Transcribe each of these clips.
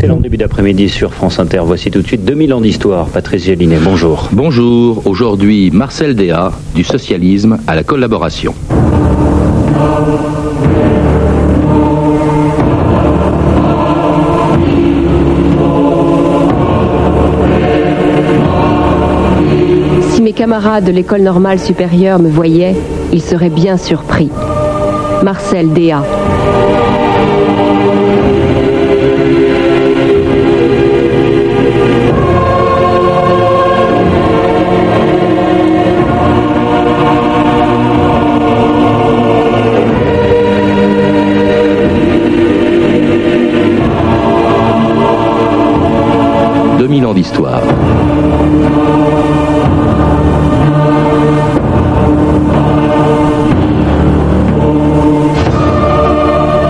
Excellent début d'après-midi sur France Inter. Voici tout de suite 2000 ans d'histoire. Patrice Gélinet, bonjour. Bonjour. Aujourd'hui, Marcel Déat, du socialisme à la collaboration. Si mes camarades de l'école normale supérieure me voyaient, ils seraient bien surpris. Marcel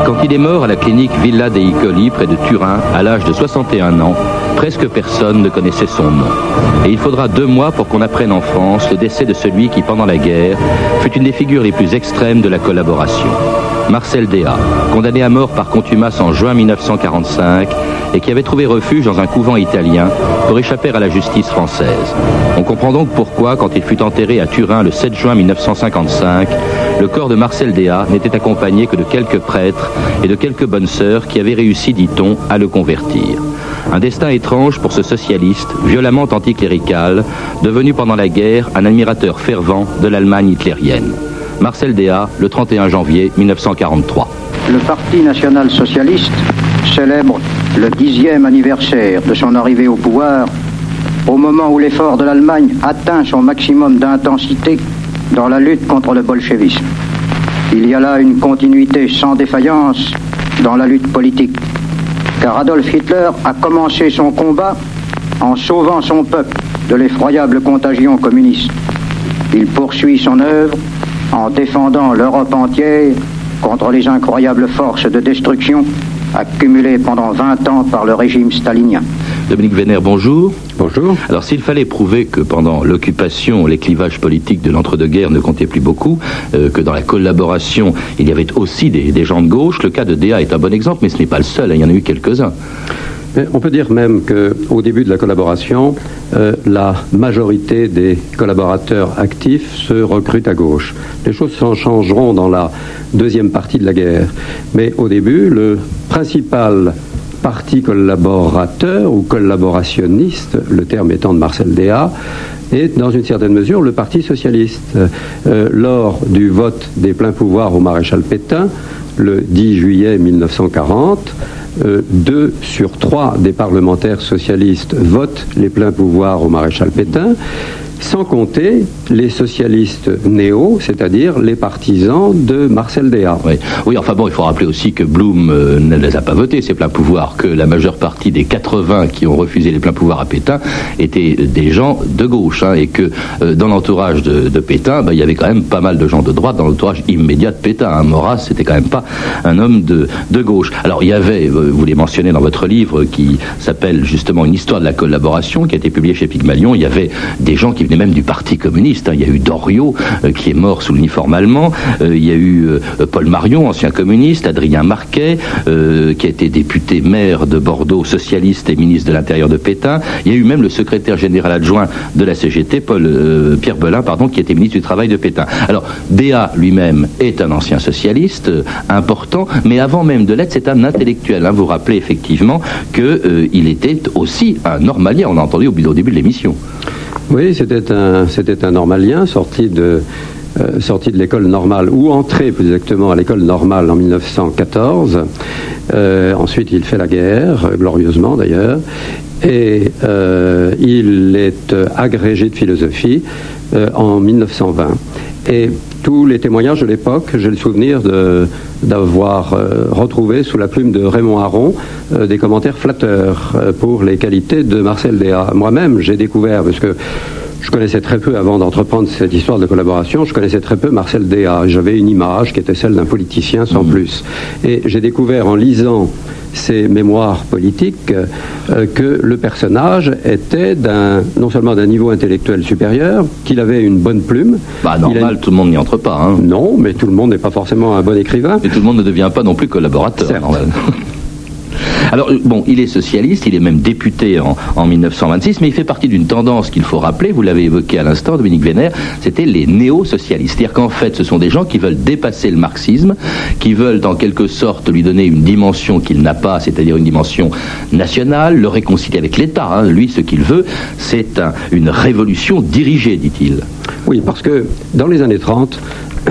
Quand il est mort à la clinique Villa dei Icoli, près de Turin, à l'âge de 61 ans, presque personne ne connaissait son nom. Et il faudra deux mois pour qu'on apprenne en France le décès de celui qui, pendant la guerre, fut une des figures les plus extrêmes de la collaboration. Marcel Déat, condamné à mort par contumace en juin 1945 et qui avait trouvé refuge dans un couvent italien pour échapper à la justice française. On comprend donc pourquoi, quand il fut enterré à Turin le 7 juin 1955, le corps de Marcel Déat n'était accompagné que de quelques prêtres et de quelques bonnes sœurs qui avaient réussi, dit-on, à le convertir. Un destin étrange pour ce socialiste, violemment anticlérical, devenu pendant la guerre un admirateur fervent de l'Allemagne hitlérienne. Marcel Déat, le 31 janvier 1943. Le Parti national socialiste célèbre le dixième anniversaire de son arrivée au pouvoir au moment où l'effort de l'Allemagne atteint son maximum d'intensité dans la lutte contre le bolchevisme. Il y a là une continuité sans défaillance dans la lutte politique, car Adolf Hitler a commencé son combat en sauvant son peuple de l'effroyable contagion communiste. Il poursuit son œuvre en défendant l'Europe entière contre les incroyables forces de destruction accumulées pendant 20 ans par le régime stalinien. Dominique Vénère, bonjour. Bonjour. Alors s'il fallait prouver que pendant l'occupation, les clivages politiques de l'entre-deux-guerres ne comptaient plus beaucoup, euh, que dans la collaboration, il y avait aussi des, des, gens de gauche, le cas de Déa est un bon exemple, mais ce n'est pas le seul, hein, il y en a eu quelques-uns. On peut dire même qu'au début de la collaboration, euh, la majorité des collaborateurs actifs se recrutent à gauche. Les choses s'en changeront dans la deuxième partie de la guerre. Mais au début, le principal parti collaborateur ou collaborationniste, le terme étant de Marcel Déat, est dans une certaine mesure le Parti socialiste. Euh, lors du vote des pleins pouvoirs au maréchal Pétain, le 10 juillet 1940, euh, deux sur trois des parlementaires socialistes votent les pleins pouvoirs au maréchal Pétain sans compter les socialistes néo, c'est-à-dire les partisans de Marcel Déat. Oui. oui, enfin bon, il faut rappeler aussi que Blum euh, ne les a pas votés, ces pleins pouvoirs, que la majeure partie des 80 qui ont refusé les pleins pouvoirs à Pétain étaient des gens de gauche, hein, et que euh, dans l'entourage de, de, Pétain, bah, il y avait quand même pas mal de gens de droite dans l'entourage immédiat de Pétain. Hein. Maurras, c'était quand même pas un homme de, de gauche. Alors il y avait, euh, vous les mentionnez dans votre livre, qui s'appelle justement Une histoire de la collaboration, qui a été publié chez Pygmalion, il y avait des gens qui même du Parti communiste. Hein. Il y a eu Doriot, euh, qui est mort sous l'uniforme allemand. Euh, il y a eu euh, Paul Marion, ancien communiste. Adrien Marquet, qui a été député maire de Bordeaux, socialiste et ministre de l'Intérieur de Pétain. Il y a eu même le secrétaire général adjoint de la CGT, Paul Pierre Belin, pardon, qui était ministre du Travail de Pétain. Alors, Béat lui-même est un ancien socialiste important, mais avant même de l'être, c'est un intellectuel. Hein. Vous rappelez effectivement qu'il était aussi un normalien. On a entendu au début de l'émission. Oui, c'était un, normalien sorti de, euh, sorti de l'école normale, ou entré plus exactement à l'école normale en 1914. Euh, ensuite, il fait la guerre, glorieusement d'ailleurs, et euh, il est agrégé de philosophie en 1920. Et tous les témoignages de l'époque, j'ai le souvenir d'avoir euh, retrouvé sous la plume de Raymond Aron euh, des commentaires flatteurs euh, pour les qualités de Marcel Déat. Moi-même, j'ai découvert, parce que je connaissais très peu avant d'entreprendre cette histoire de collaboration, je connaissais très peu Marcel Déat. J'avais une image qui était celle d'un politicien sans mmh. plus. Et j'ai découvert en lisant ses mémoires politiques euh, que le personnage était d'un non seulement d'un niveau intellectuel supérieur, qu'il avait une bonne plume. Bah normal, tout le monde n'y entre pas. Hein. Non, mais tout le monde n'est pas forcément un bon écrivain. Et tout le monde ne devient pas non plus collaborateur. Alors, bon, il est socialiste, il est même député en, en 1926, mais il fait partie d'une tendance qu'il faut rappeler, vous l'avez évoqué à l'instant, Dominique Vénère, c'était les néo-socialistes. C'est-à-dire qu'en fait, ce sont des gens qui veulent dépasser le marxisme, qui veulent en quelque sorte lui donner une dimension qu'il n'a pas, c'est-à-dire une dimension nationale, le réconcilier avec l'État. Hein. Lui, ce qu'il veut, c'est une révolution dirigée, dit-il. Oui, parce que dans les années 30,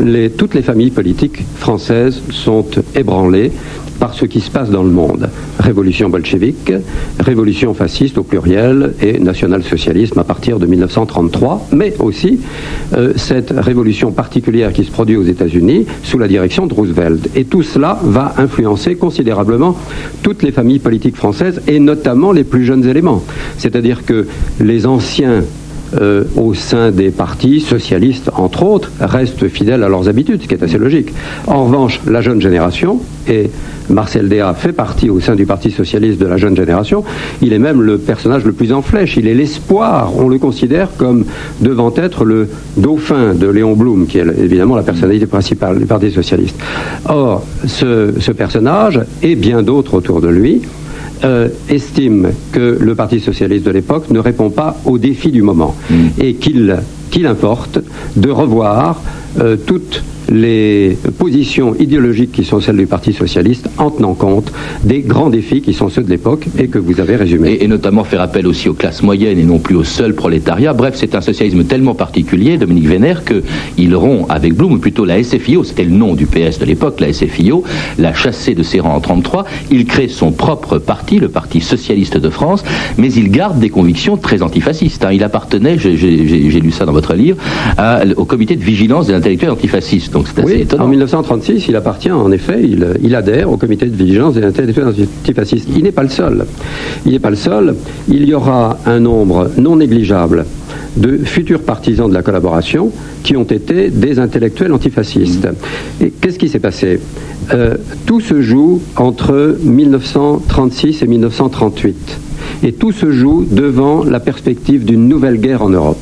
les, toutes les familles politiques françaises sont ébranlées par ce qui se passe dans le monde. Révolution bolchevique, révolution fasciste au pluriel et national-socialisme à partir de 1933, mais aussi euh, cette révolution particulière qui se produit aux États-Unis sous la direction de Roosevelt. Et tout cela va influencer considérablement toutes les familles politiques françaises et notamment les plus jeunes éléments. C'est-à-dire que les anciens euh, au sein des partis socialistes, entre autres, restent fidèles à leurs habitudes, ce qui est assez logique. En revanche, la jeune génération, et Marcel Déat fait partie au sein du Parti socialiste de la jeune génération, il est même le personnage le plus en flèche, il est l'espoir, on le considère comme devant être le dauphin de Léon Blum, qui est évidemment la personnalité principale du Parti socialiste. Or, ce personnage, et bien d'autres autour de lui, euh, estime que le Parti socialiste de l'époque ne répond pas aux défis du moment mm. et qu'il importe de revoir euh, toute les positions idéologiques qui sont celles du Parti socialiste en tenant compte des grands défis qui sont ceux de l'époque et que vous avez résumés. Et, notamment faire appel aussi aux classes moyennes et non plus au seul prolétariat. Bref, c'est un socialisme tellement particulier, Dominique Vénère, qu'il rompt avec Blum, ou plutôt la SFIO, c'était le nom du PS de l'époque, la SFIO, l'a chassé de ses rangs en 1933. Il crée son propre parti, le Parti socialiste de France, mais il garde des convictions très antifascistes. Hein. Il appartenait, j'ai lu ça dans votre livre, au comité de vigilance des intellectuels antifascistes oui, En 1936, il appartient, en effet, il, adhère au comité de vigilance des intellectuels antifascistes. Il n'est pas le seul. Il n'est pas le seul. Il y aura un nombre non négligeable de futurs partisans de la collaboration qui ont été des intellectuels antifascistes. Et qu'est-ce qui s'est passé? Euh, Tout se joue entre 1936 et 1938. Et tout se joue devant la perspective d'une nouvelle guerre en Europe.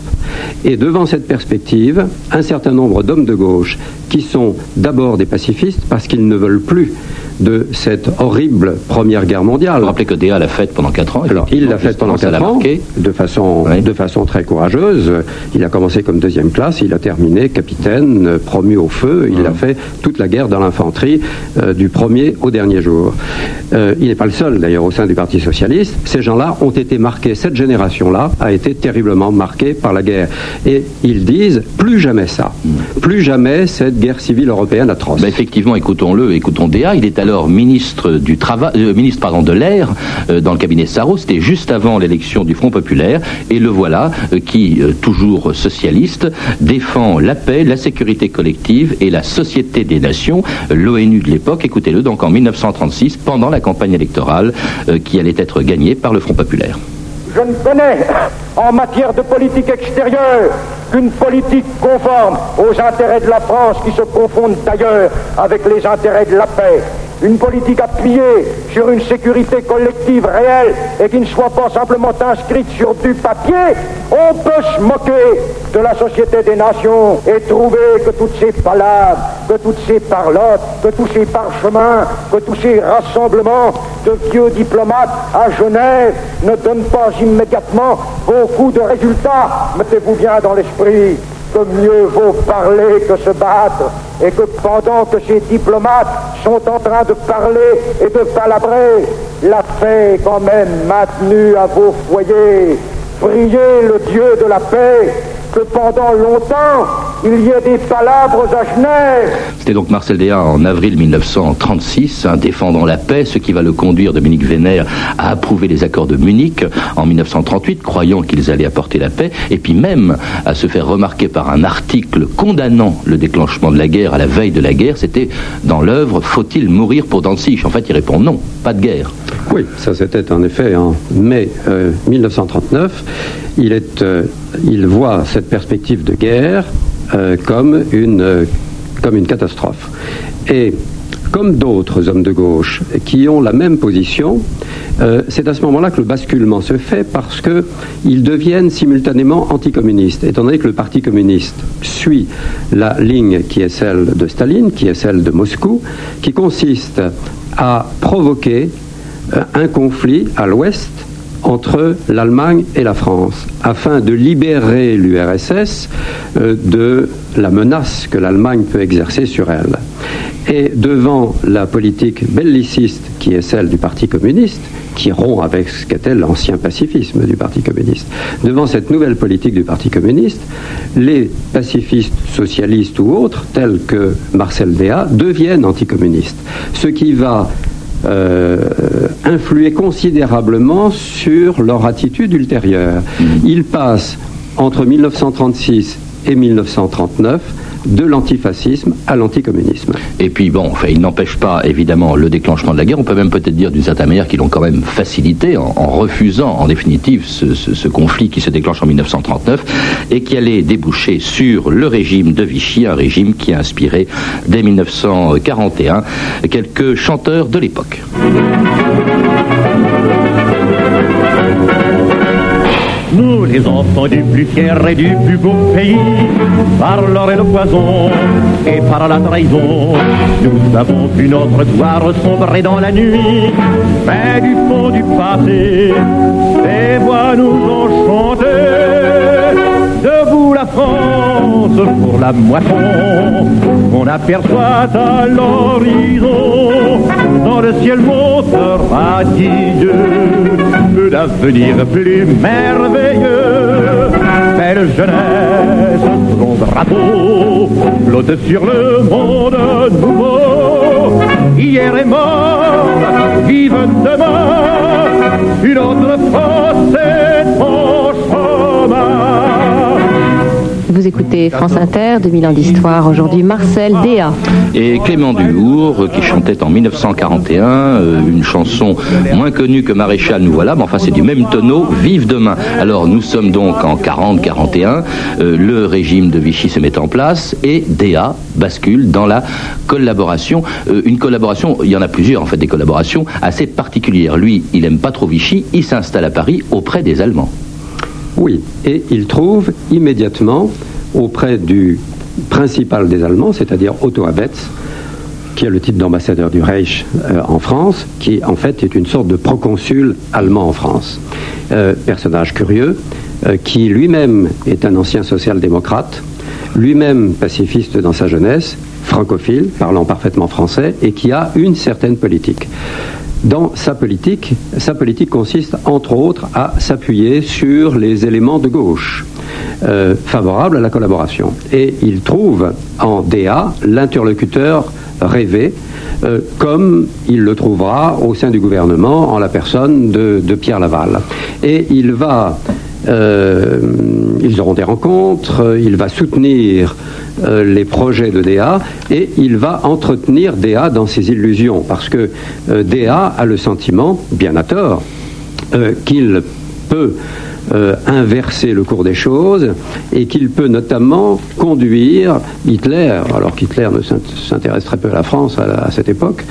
Et devant cette perspective, un certain nombre d'hommes de gauche qui sont d'abord des pacifistes parce qu'ils ne veulent plus de cette horrible Première Guerre mondiale. Vous rappelez que Déa l'a faite pendant 4 ans. Alors, il l'a faite pendant 4 ans, de façon, de façon très courageuse. Il a commencé comme deuxième classe, il a terminé capitaine, promu au feu. Il a fait toute la guerre dans l'infanterie, euh, du premier au dernier jour. Euh, il n'est pas le seul, d'ailleurs, au sein du Parti Socialiste. Ces gens-là ont été marqués, cette génération-là a été terriblement marquée par la guerre. Et ils disent, plus jamais ça. Plus jamais cette guerre civile européenne atroce. Ben effectivement, écoutons-le, écoutons Déa. Il est alors ministre du travail, euh, ministre de l'air euh, dans le cabinet Sarro. C'était juste avant l'élection du Front populaire, et le voilà euh, qui, toujours socialiste, défend la paix, la sécurité collective et la société des nations, l'ONU de l'époque. Écoutez-le donc en 1936, pendant la campagne électorale qui allait être gagnée par le Front populaire. Je ne connais en matière de politique extérieure qu'une politique conforme aux intérêts de la France qui se confondent d'ailleurs avec les intérêts de la paix une politique appuyée sur une sécurité collective réelle et qui ne soit pas simplement inscrite sur du papier, on peut se moquer de la société des nations et trouver que toutes ces palabres, que toutes ces parlottes, que tous ces parchemins, que tous ces rassemblements de vieux diplomates à Genève ne donnent pas immédiatement beaucoup de résultats. Mettez-vous bien dans l'esprit que mieux vaut parler que se battre, et que pendant que ces diplomates sont en train de parler et de palabrer, la paix est quand même maintenue à vos foyers. Priez le Dieu de la paix que pendant longtemps, il y ait des palabres à Genève. C'était donc Marcel Déat en avril 1936, hein, défendant la paix, ce qui va le conduire, Dominique Vénère, à approuver les accords de Munich en 1938, croyant qu'ils allaient apporter la paix, et puis même à se faire remarquer par un article condamnant le déclenchement de la guerre à la veille de la guerre, c'était dans l'œuvre Faut-il mourir pour Danzig En fait, il répond non, pas de guerre. Oui, ça c'était en effet en mai 1939. Euh, il, est, euh, il voit cette perspective de guerre euh, comme, une, comme une catastrophe. Et comme d'autres hommes de gauche qui ont la même position, c'est à ce moment-là que le basculement se fait parce qu'ils deviennent simultanément anticommunistes, étant donné que le Parti communiste suit la ligne qui est celle de Staline, qui est celle de Moscou, qui consiste à provoquer un conflit à l'ouest entre l'Allemagne et la France, afin de libérer l'URSS de la menace que l'Allemagne peut exercer sur elle. Et devant la politique belliciste qui est celle du Parti communiste, qui rompt avec ce qu'était l'ancien pacifisme du Parti communiste, devant cette nouvelle politique du Parti communiste, les pacifistes socialistes ou autres, tels que Marcel Déat, deviennent anticommunistes. Ce qui va euh, influer considérablement sur leur attitude ultérieure. Mmh. Ils passent entre 1936 et 1939 de l'antifascisme à l'anticommunisme. Et puis bon, enfin, il n'empêche pas évidemment le déclenchement de la guerre. On peut même peut-être dire d'une certaine manière qu'ils l'ont quand même facilité en, refusant en définitive ce, ce, conflit qui se déclenche en 1939 et qui allait déboucher sur le régime de Vichy, un régime qui a inspiré dès 1941 quelques chanteurs de l'époque. Les enfants du plus fier et du plus beau pays, par l'or et le poison et par la trahison, nous avons vu notre gloire sombrer dans la nuit, mais du fond du passé, les voix nous ont chanté. Debout la France pour la moisson, on aperçoit à l'horizon, dans le ciel monte radieux l'avenir plus merveilleux. Belle jeunesse, ton drapeau flotte sur le monde nouveau. Hier est mort, vive demain, une autre France Vous écoutez France Inter, 2000 ans d'histoire. Aujourd'hui, Marcel Déa. Et Clément Duhour, qui chantait en 1941 euh, une chanson moins connue que Maréchal, nous voilà, mais enfin c'est du même tonneau, Vive demain. Alors nous sommes donc en 40-41, euh, le régime de Vichy se met en place et Déa bascule dans la collaboration. Euh, une collaboration, il y en a plusieurs en fait, des collaborations assez particulières. Lui, il n'aime pas trop Vichy, il s'installe à Paris auprès des Allemands. Oui, et il trouve immédiatement auprès du principal des Allemands, c'est-à-dire Otto Abetz, qui est le titre d'ambassadeur du Reich euh, en France, qui en fait est une sorte de proconsul allemand en France. Euh, personnage curieux, euh, qui lui-même est un ancien social-démocrate, lui-même pacifiste dans sa jeunesse, francophile, parlant parfaitement français, et qui a une certaine politique dans sa politique. Sa politique consiste, entre autres, à s'appuyer sur les éléments de gauche euh, favorables à la collaboration. Et il trouve en DA l'interlocuteur rêvé, euh, comme il le trouvera au sein du gouvernement en la personne de, de Pierre Laval. Et il va euh, ils auront des rencontres, il va soutenir euh, les projets de DA et il va entretenir DA dans ses illusions parce que euh, DA a le sentiment, bien à tort, qu'il peut euh, inverser le cours des choses et qu'il peut notamment conduire Hitler, alors qu'Hitler ne s'intéresse très peu à la France à, cette époque,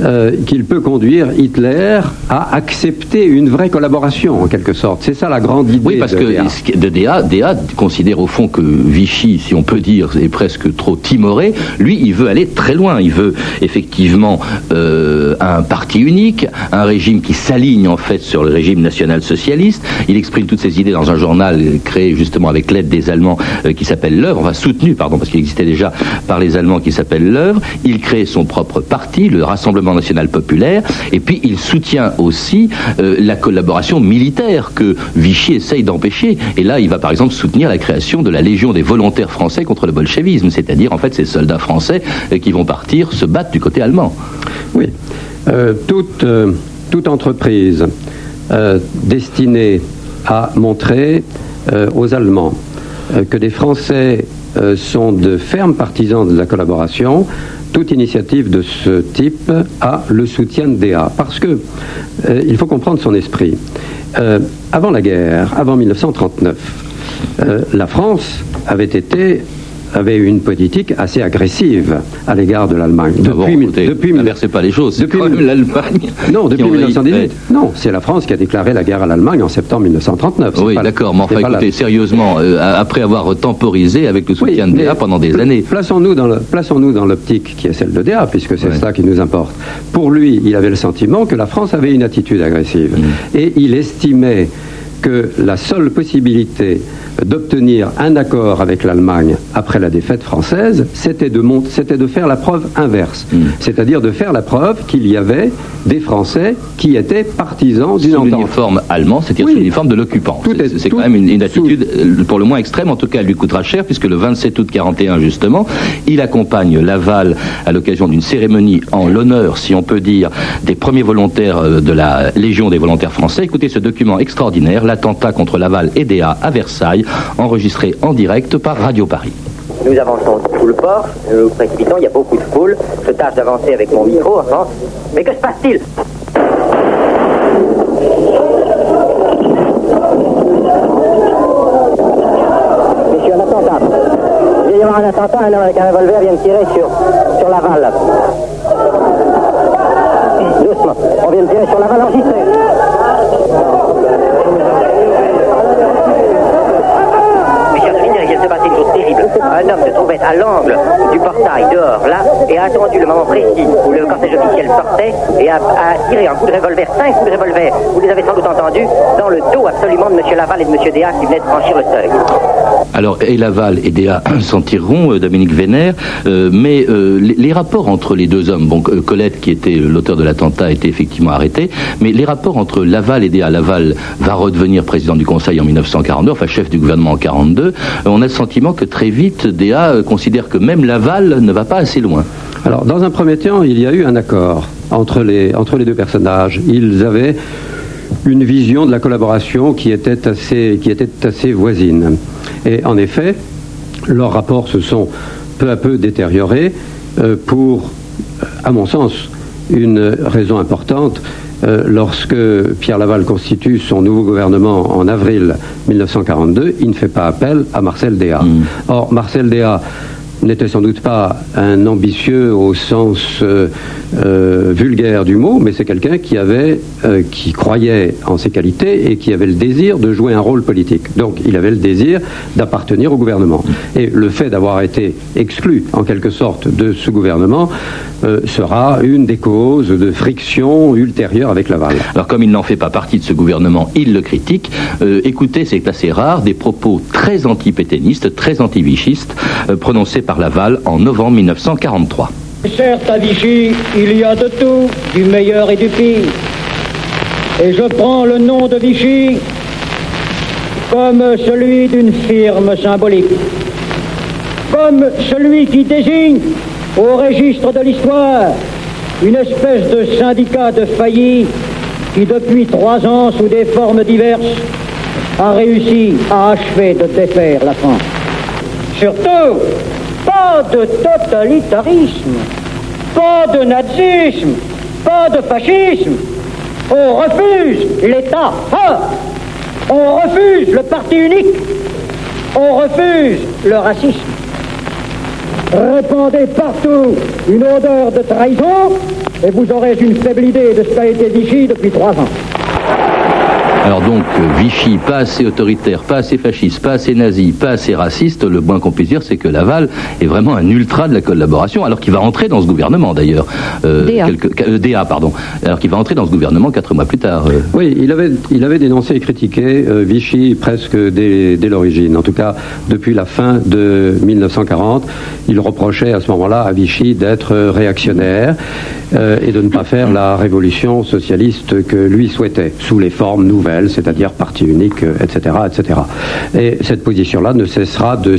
euh, qu'il peut conduire Hitler à accepter une vraie collaboration en quelque sorte. C'est ça la grande idée. Oui, parce de que de DA, DA considère au fond que Vichy, si on peut dire, est presque trop timoré. Lui, il veut aller très loin. Il veut effectivement euh, un parti unique, un régime qui s'aligne en fait sur le régime national-socialiste. Il exprime tout ses idées dans un journal créé justement avec l'aide des Allemands euh, qui s'appelle L'œuvre, enfin soutenu, pardon, parce qu'il existait déjà par les Allemands qui s'appelle L'œuvre. Il crée son propre parti, le Rassemblement national populaire, et puis il soutient aussi euh, la collaboration militaire que Vichy essaye d'empêcher. Et là, il va par exemple soutenir la création de la Légion des volontaires français contre le bolchevisme, c'est-à-dire en fait ces soldats français euh, qui vont partir se battre du côté allemand. Oui, toute, toute entreprise destinée a montré euh, aux Allemands euh, que des Français euh, sont de fermes partisans de la collaboration, toute initiative de ce type a le soutien de DA. Parce que il faut comprendre son esprit. avant la guerre, avant 1939, la France avait été avait une politique assez agressive à l'égard de l'Allemagne. Depuis, écoutez, depuis, n'inversez pas les choses. C'est depuis l'Allemagne. non, depuis envahit- 1918. Non, c'est la France qui a déclaré la guerre à l'Allemagne en septembre 1939. C'est Oui, d'accord, mais enfin, la- écoutez, sérieusement, euh, après avoir temporisé avec le Oui, soutien de DA pendant des années. Plaçons-nous dans, le- plaçons-nous dans l'optique qui est celle de DA, puisque c'est Ouais. ça qui nous importe. Pour lui, il avait le sentiment que la France avait une attitude agressive. Mm. Et il estimait que la seule possibilité d'obtenir un accord avec l'Allemagne après la défaite française, c'était de, mont- c'était de faire la preuve inverse. Mm. C'est-à-dire de faire la preuve qu'il y avait des Français qui étaient partisans d'une Sous entente. l'uniforme allemand, c'est-à-dire Oui. sous l'uniforme de l'occupant. Tout C'est- quand même une, attitude euh, pour le moins extrême, en tout cas elle lui coûtera cher, puisque le 27 août 41 justement, il accompagne Laval à l'occasion d'une cérémonie en l'honneur, si on peut dire, des premiers volontaires euh, de la Légion des volontaires français. Écoutez ce document extraordinaire, l'attentat contre Laval et DA à Versailles, enregistré en direct par Radio Paris. Nous avançons sous le port, nous précipitons, il y a beaucoup de foule. Je tâche d'avancer avec mon micro, enfin. Mais que se passe-t-il? Un attentat. Un attentat, un homme avec un revolver vient de tirer sur, sur Laval. Doucement. On vient de tirer sur Laval, enregistré. Mes chers souvenirs, il vient de Un homme se trouvait à l'angle du portail dehors, là, et a attendu le moment précis où le cortège officiel sortait et a, tiré un coup de revolver, cinq coups de revolver, vous les avez sans doute entendus, dans le dos absolument de M. Laval et de M. Déa qui venaient de franchir le seuil. Alors, et Laval et DA s'en tireront, euh, Dominique Vénère, euh, mais euh, les, rapports entre les deux hommes, bon, Colette, qui était l'auteur de l'attentat, été effectivement arrêté, mais les rapports entre Laval et DA, Laval va redevenir président du Conseil en 1942, enfin chef du gouvernement en 42, euh, on a le sentiment que très vite, DA euh, considère que même Laval ne va pas assez loin. Alors, dans un premier temps, il y a eu un accord entre les, deux personnages. Ils avaient une vision de la collaboration qui était assez, qui était assez voisine. Et en effet, leurs rapports se sont peu à peu détériorés euh, pour, à mon sens, une raison importante. Euh, lorsque Pierre Laval constitue son nouveau gouvernement en avril 1942, il ne fait pas appel à Marcel Déa. Or, Marcel Déa n'était sans doute pas un ambitieux au sens euh, euh, vulgaire du mot, mais c'est quelqu'un qui avait, euh, qui croyait en ses qualités et qui avait le désir de jouer un rôle politique. Donc, il avait le désir d'appartenir au gouvernement. Et le fait d'avoir été exclu, en quelque sorte, de ce gouvernement sera une des causes de friction ultérieure avec Laval. Alors comme il n'en fait pas partie de ce gouvernement, il le critique. Écoutez, c'est assez rare, des propos très anti-pétainistes, très anti-vichistes, prononcés par Laval en novembre 1943. Certes, à Vichy, il y a de tout, du meilleur et du pire. Et je prends le nom de Vichy comme celui d'une firme symbolique, comme celui qui désigne au registre de l'histoire une espèce de syndicat de faillis qui depuis trois ans, sous des formes diverses, a réussi à achever de défaire la France. Surtout, pas de totalitarisme, pas de nazisme, pas de fascisme. On refuse l'État fort. On refuse le parti unique. On refuse le racisme. Répandez partout une odeur de trahison et vous aurez une faible idée de ce qu'a été Vichy depuis trois ans. Alors donc, Vichy, pas assez autoritaire, pas assez fasciste, pas assez nazi, pas assez raciste, le moins qu'on puisse dire, c'est que Laval est vraiment un ultra de la collaboration, alors qu'il va entrer dans ce gouvernement d'ailleurs. Euh, DA. quelques- euh, DA, pardon. Alors qu'il va entrer dans ce gouvernement quatre mois plus tard. euh. Oui, il avait, il avait dénoncé et critiqué euh, Vichy presque dès, dès l'origine. En tout cas, depuis la fin de 1940, il reprochait à ce moment-là à Vichy d'être réactionnaire euh, et de ne pas faire la révolution socialiste que lui souhaitait, sous les formes nouvelles, c'est-à-dire parti unique, euh, etc., etc. Et cette position-là ne cessera de,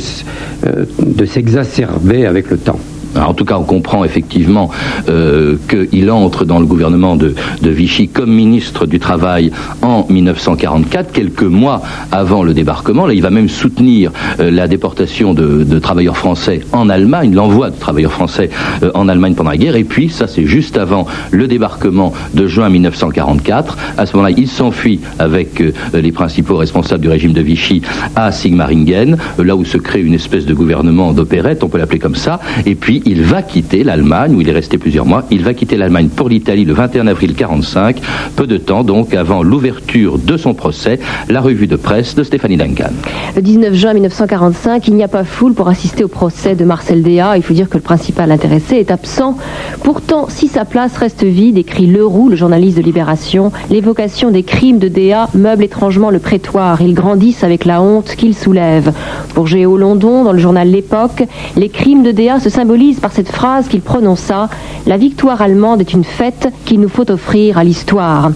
euh, de s'exacerber avec le temps. En tout cas, on comprend effectivement euh, qu'il entre dans le gouvernement de, Vichy comme ministre du Travail en 1944, quelques mois avant le débarquement. Là, il va même soutenir euh, la déportation de, travailleurs français en Allemagne, l'envoi de travailleurs français euh, en Allemagne pendant la guerre. Et puis, ça, c'est juste avant le débarquement de juin 1944. À ce moment-là, il s'enfuit avec les principaux responsables du régime de Vichy à Sigmaringen, là où se crée une espèce de gouvernement d'opérette, on peut l'appeler comme ça. Et puis, il va quitter l'Allemagne, où il est resté plusieurs mois. Il va quitter l'Allemagne pour l'Italie le 21 avril 1945, peu de temps donc avant l'ouverture de son procès, la revue de presse de Stéphanie Duncan. Le 19 juin 1945, il n'y a pas foule pour assister au procès de Marcel Déat. Il faut dire que le principal intéressé est absent. Pourtant, si sa place reste vide, écrit Leroux, le journaliste de Libération, l'évocation des crimes de Déat meuble étrangement le prétoire. Ils grandissent avec la honte qu'il soulève. Pour Géo London, dans le journal L'Époque, les crimes de Déat se symbolisent par cette phrase qu'il prononça La victoire allemande est une fête qu'il nous faut offrir à l'histoire.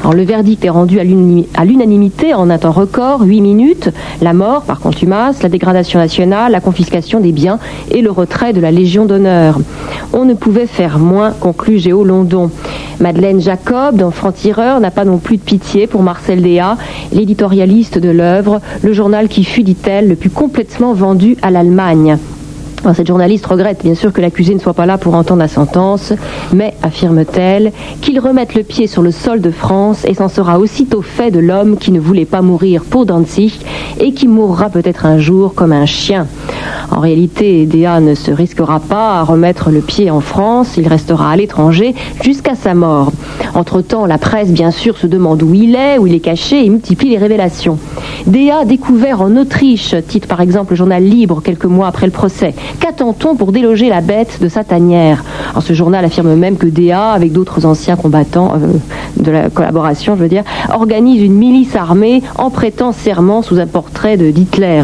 Alors, le verdict est rendu à l'unanimité en un temps record, 8 minutes la mort par contumace, la dégradation nationale, la confiscation des biens et le retrait de la Légion d'honneur. On ne pouvait faire moins, conclut Géo London. Madeleine Jacob, dans Franc-Tireur, n'a pas non plus de pitié pour Marcel Déat, l'éditorialiste de l'œuvre, le journal qui fut, dit-elle, le plus complètement vendu à l'Allemagne cette journaliste regrette bien sûr que l'accusé ne soit pas là pour entendre la sentence, mais, affirme-t-elle, qu'il remette le pied sur le sol de France et s'en sera aussitôt fait de l'homme qui ne voulait pas mourir pour Danzig et qui mourra peut-être un jour comme un chien. En réalité, Déa ne se risquera pas à remettre le pied en France, il restera à l'étranger jusqu'à sa mort. Entre-temps, la presse, bien sûr, se demande où il est, où il est caché et multiplie les révélations. Déa découvert en Autriche, titre par exemple le journal Libre quelques mois après le procès. Qu'attend-on pour déloger la bête de sa tanière Ce journal affirme même que Déa, avec d'autres anciens combattants euh, de la collaboration, je veux dire, organise une milice armée en prêtant serment sous un portrait de Hitler.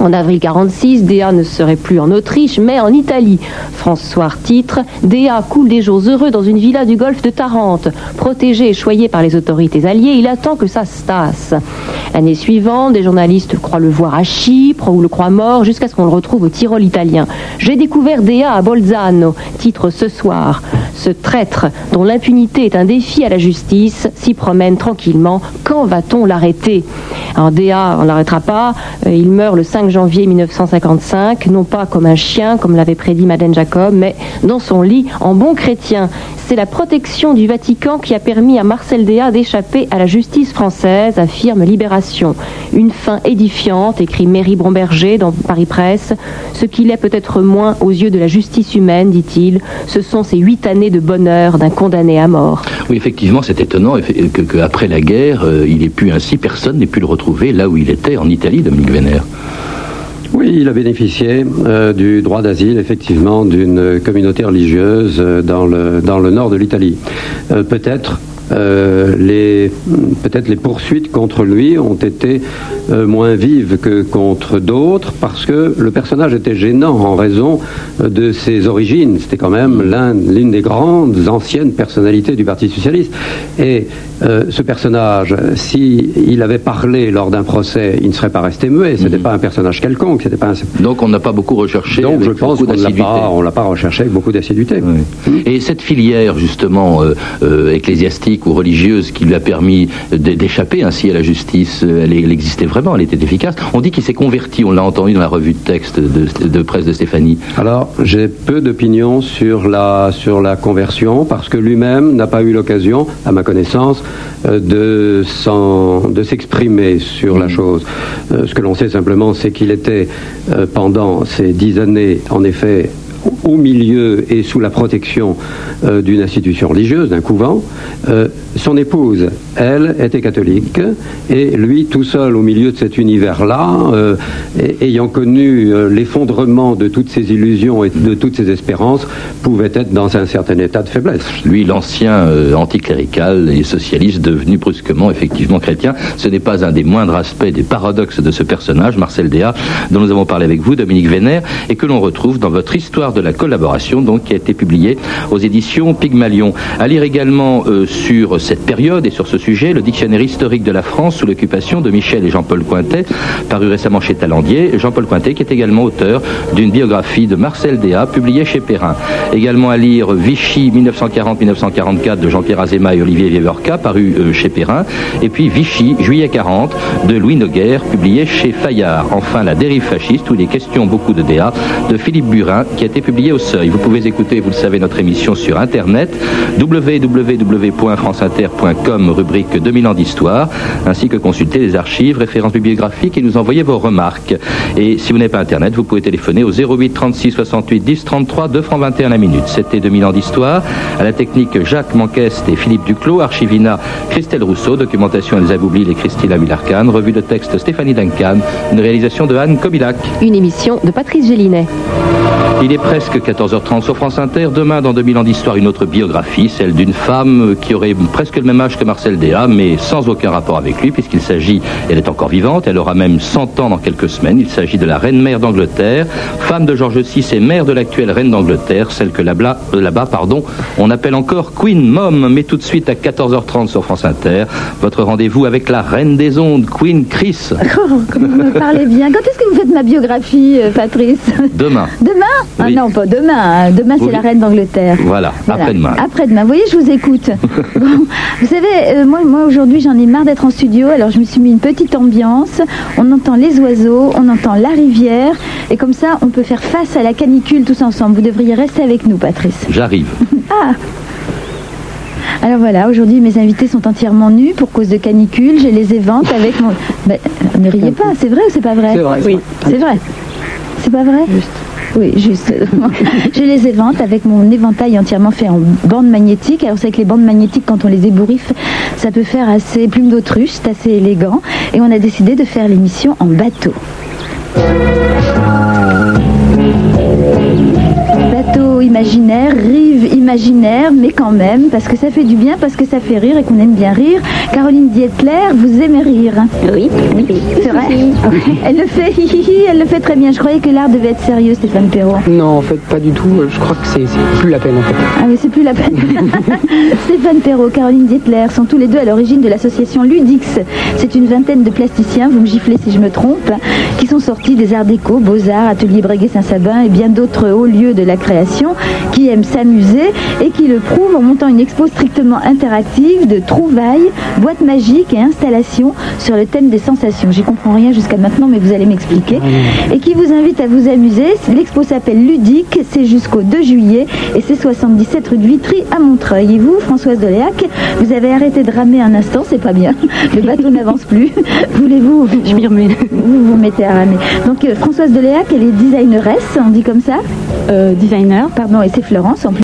En avril 46, Déa ne serait plus en Autriche, mais en Italie. François titre Déa coule des jours heureux dans une villa du golfe de Tarente. Protégé et choyé par les autorités alliées, il attend que ça se tasse. L'année suivante, des journalistes croient le voir à Chypre ou le croient mort jusqu'à ce qu'on le retrouve au Tyrol italien. J'ai découvert Déa à Bolzano, titre ce soir. Ce traître, dont l'impunité est un défi à la justice, s'y promène tranquillement. Quand va-t-on l'arrêter? Alors Déa, on l'arrêtera pas. Euh, il meurt le 5 janvier 1955, non pas comme un chien, comme l'avait prédit Madeleine Jacob, mais dans son lit, en bon chrétien. C'est la protection du Vatican qui a permis à Marcel Déa d'échapper à la justice française, affirme Libération. Une fin édifiante, écrit Mary Bromberger dans Paris Presse. Ce qu'il est peut-être moins aux yeux de la justice humaine, dit-il, ce sont ces huit années de bonheur d'un condamné à mort. Oui, effectivement, c'est étonnant qu'après la guerre, euh, il ait pu ainsi, personne n'ait pu le retrouver là où il était, en Italie, Dominique Vénère. Oui, il a bénéficié euh, du droit d'asile, effectivement, d'une communauté religieuse euh, dans, le, nord de l'Italie. Euh, peut-être euh, les, peut-être les poursuites contre lui ont été euh, moins vives que contre d'autres parce que le personnage était gênant en raison euh, de ses origines. C'était quand même l'une des grandes anciennes personnalités du Parti socialiste. Et ce personnage, si il avait parlé lors d'un procès, il ne serait pas resté muet. Ce n'était mhm. pas un personnage quelconque. C'était pas Donc on n'a pas beaucoup recherché. Donc je pense qu'on l'a pas, on l'a pas recherché avec beaucoup d'assiduité. Et cette filière justement ecclésiastique ou religieuse qui lui a permis d'échapper ainsi à la justice, elle, existait vraiment, elle était efficace. On dit qu'il s'est converti, on l'a entendu dans la revue de texte de, presse de Stéphanie. Alors, j'ai peu d'opinion sur la, sur la conversion parce que lui-même n'a pas eu l'occasion, à ma connaissance, euh, de, de s'exprimer sur la mm. chose. Euh, ce que l'on sait simplement, c'est qu'il était, euh, pendant ces dix années, en effet, au milieu et sous la protection euh, d'une institution religieuse, d'un couvent. Euh, son épouse, elle, était catholique, et lui, tout seul au milieu de cet univers-là, euh, ayant connu l'effondrement de toutes ses illusions et de toutes ses espérances, pouvait être dans un certain état de faiblesse. Lui, l'ancien anticlérical et socialiste, devenu brusquement effectivement chrétien, ce n'est pas un des moindres aspects des paradoxes de ce personnage, Marcel Déat, dont nous avons parlé avec vous, Dominique Vénère, et que l'on retrouve dans votre histoire de la collaboration, donc qui a été publié aux éditions Pygmalion. À lire également euh, sur cette période et sur ce sujet le dictionnaire historique de la France sous l'occupation de Michel et Jean-Paul Cointet, paru récemment chez Talandier. Jean-Paul Cointet qui est également auteur d'une biographie de Marcel Déat publiée chez Perrin. Également à lire Vichy 1940-1944 de Jean-Pierre Azéma et Olivier Vieverka, paru euh, chez Perrin. Et puis Vichy, juillet 40 de Louis Noguer, publié chez Fayard. Enfin, La dérive fasciste, où il est question beaucoup de DA, de Philippe Burin, qui a été publié au Seuil. Vous pouvez écouter, vous le savez, notre émission sur Internet, www.franceinter.com, rubrique 2000 ans d'histoire, ainsi que consulter les archives, références bibliographiques et nous envoyer vos remarques. Et si vous n'avez pas Internet, vous pouvez téléphoner au 08 36 68 10 33, 2 francs 21 la minute. C'était 2000 ans d'histoire. À la technique, Jacques Manquest et Philippe Duclos, Archivina, Christelle Rousseau, documentation Elsa Boublil et Christine Avilarcan, revue de texte Stéphanie Duncan, une réalisation de Anne Kobilac. Une émission de Patrice Gélinet. Il est presque 14h30 sur France Inter. Demain, dans 2000 ans d'histoire, une autre biographie, celle d'une femme qui aurait presque le même âge que Marcel Déat, mais sans aucun rapport avec lui, puisqu'il s'agit, elle est encore vivante, elle aura même 100 ans dans quelques semaines. Il s'agit de la reine-mère d'Angleterre, femme de George VI et mère de l'actuelle reine d'Angleterre, celle que là-bas, euh, pardon, on appelle encore Queen Mom. Mais tout de suite à 14h30 sur France Inter, votre rendez-vous avec la reine des ondes, Queen Chris. Oh, comme vous me parlez bien? Quand est-ce que vous faites ma biographie, euh, Patrice? Demain. Demain? Oui. Non, pas demain. hein. Demain, c'est Oui. la reine d'Angleterre. Voilà, Voilà. après-demain. Après-demain. Vous voyez, je vous écoute. Bon, vous savez, euh, moi, moi aujourd'hui, j'en ai marre d'être en studio, alors je me suis mis une petite ambiance. On entend les oiseaux, on entend la rivière, et comme ça, on peut faire face à la canicule tous ensemble. Vous devriez rester avec nous, Patrice. J'arrive. Ah alors voilà, aujourd'hui mes invités sont entièrement nus pour cause de canicule. Je les évente avec mon. Mais, euh, ne riez pas, c'est vrai ou c'est pas vrai C'est vrai, Oui, c'est vrai. C'est pas vrai? Juste. Oui, juste. je les évente avec mon éventail entièrement fait en bande magnétique. Alors c'est que les bandes magnétiques, quand on les ébouriffe, ça peut faire assez plume d'autruche, c'est assez élégant. Et on a décidé de faire l'émission en bateau. Imaginaire, rive imaginaire, mais quand même, parce que ça fait du bien, parce que ça fait rire et qu'on aime bien rire. Caroline Dietler, vous aimez rire Oui, oui, c'est vrai. Elle le fait, hi, hi, hi, elle le fait très bien. Je croyais que l'art devait être sérieux, Stéphane Perrault. Non, en fait, pas du tout. Je crois que c'est c'est plus la peine, en fait. Ah mais c'est plus la peine. Stéphane Perrault, Caroline Dietler sont tous les deux à l'origine de l'association Ludix. C'est une vingtaine de plasticiens, vous me giflez si je me trompe, qui sont sortis des arts déco, beaux-arts, ateliers Breguet Saint-Sabin et bien d'autres hauts lieux de la création, qui aiment s'amuser et qui le prouvent en montant une expo strictement interactive de trouvailles, boîtes magiques et installations sur le thème des sensations. J'y comprends rien jusqu'à maintenant, mais vous allez m'expliquer. Et qui vous invite à vous amuser. L'expo s'appelle Ludique, c'est jusqu'au 2 juillet et c'est 77 rue de Vitry à Montreuil. Et vous, Françoise Doléac, vous avez arrêté de ramer un instant, c'est pas bien. Le bateau n'avance plus. Voulez-vous Je m'y remets. Vous vous mettez à ramer. Donc euh, Françoise Doléac, elle est designeresse, on dit comme ça? Euh, Designer. Pardon, et c'est Florence en plus.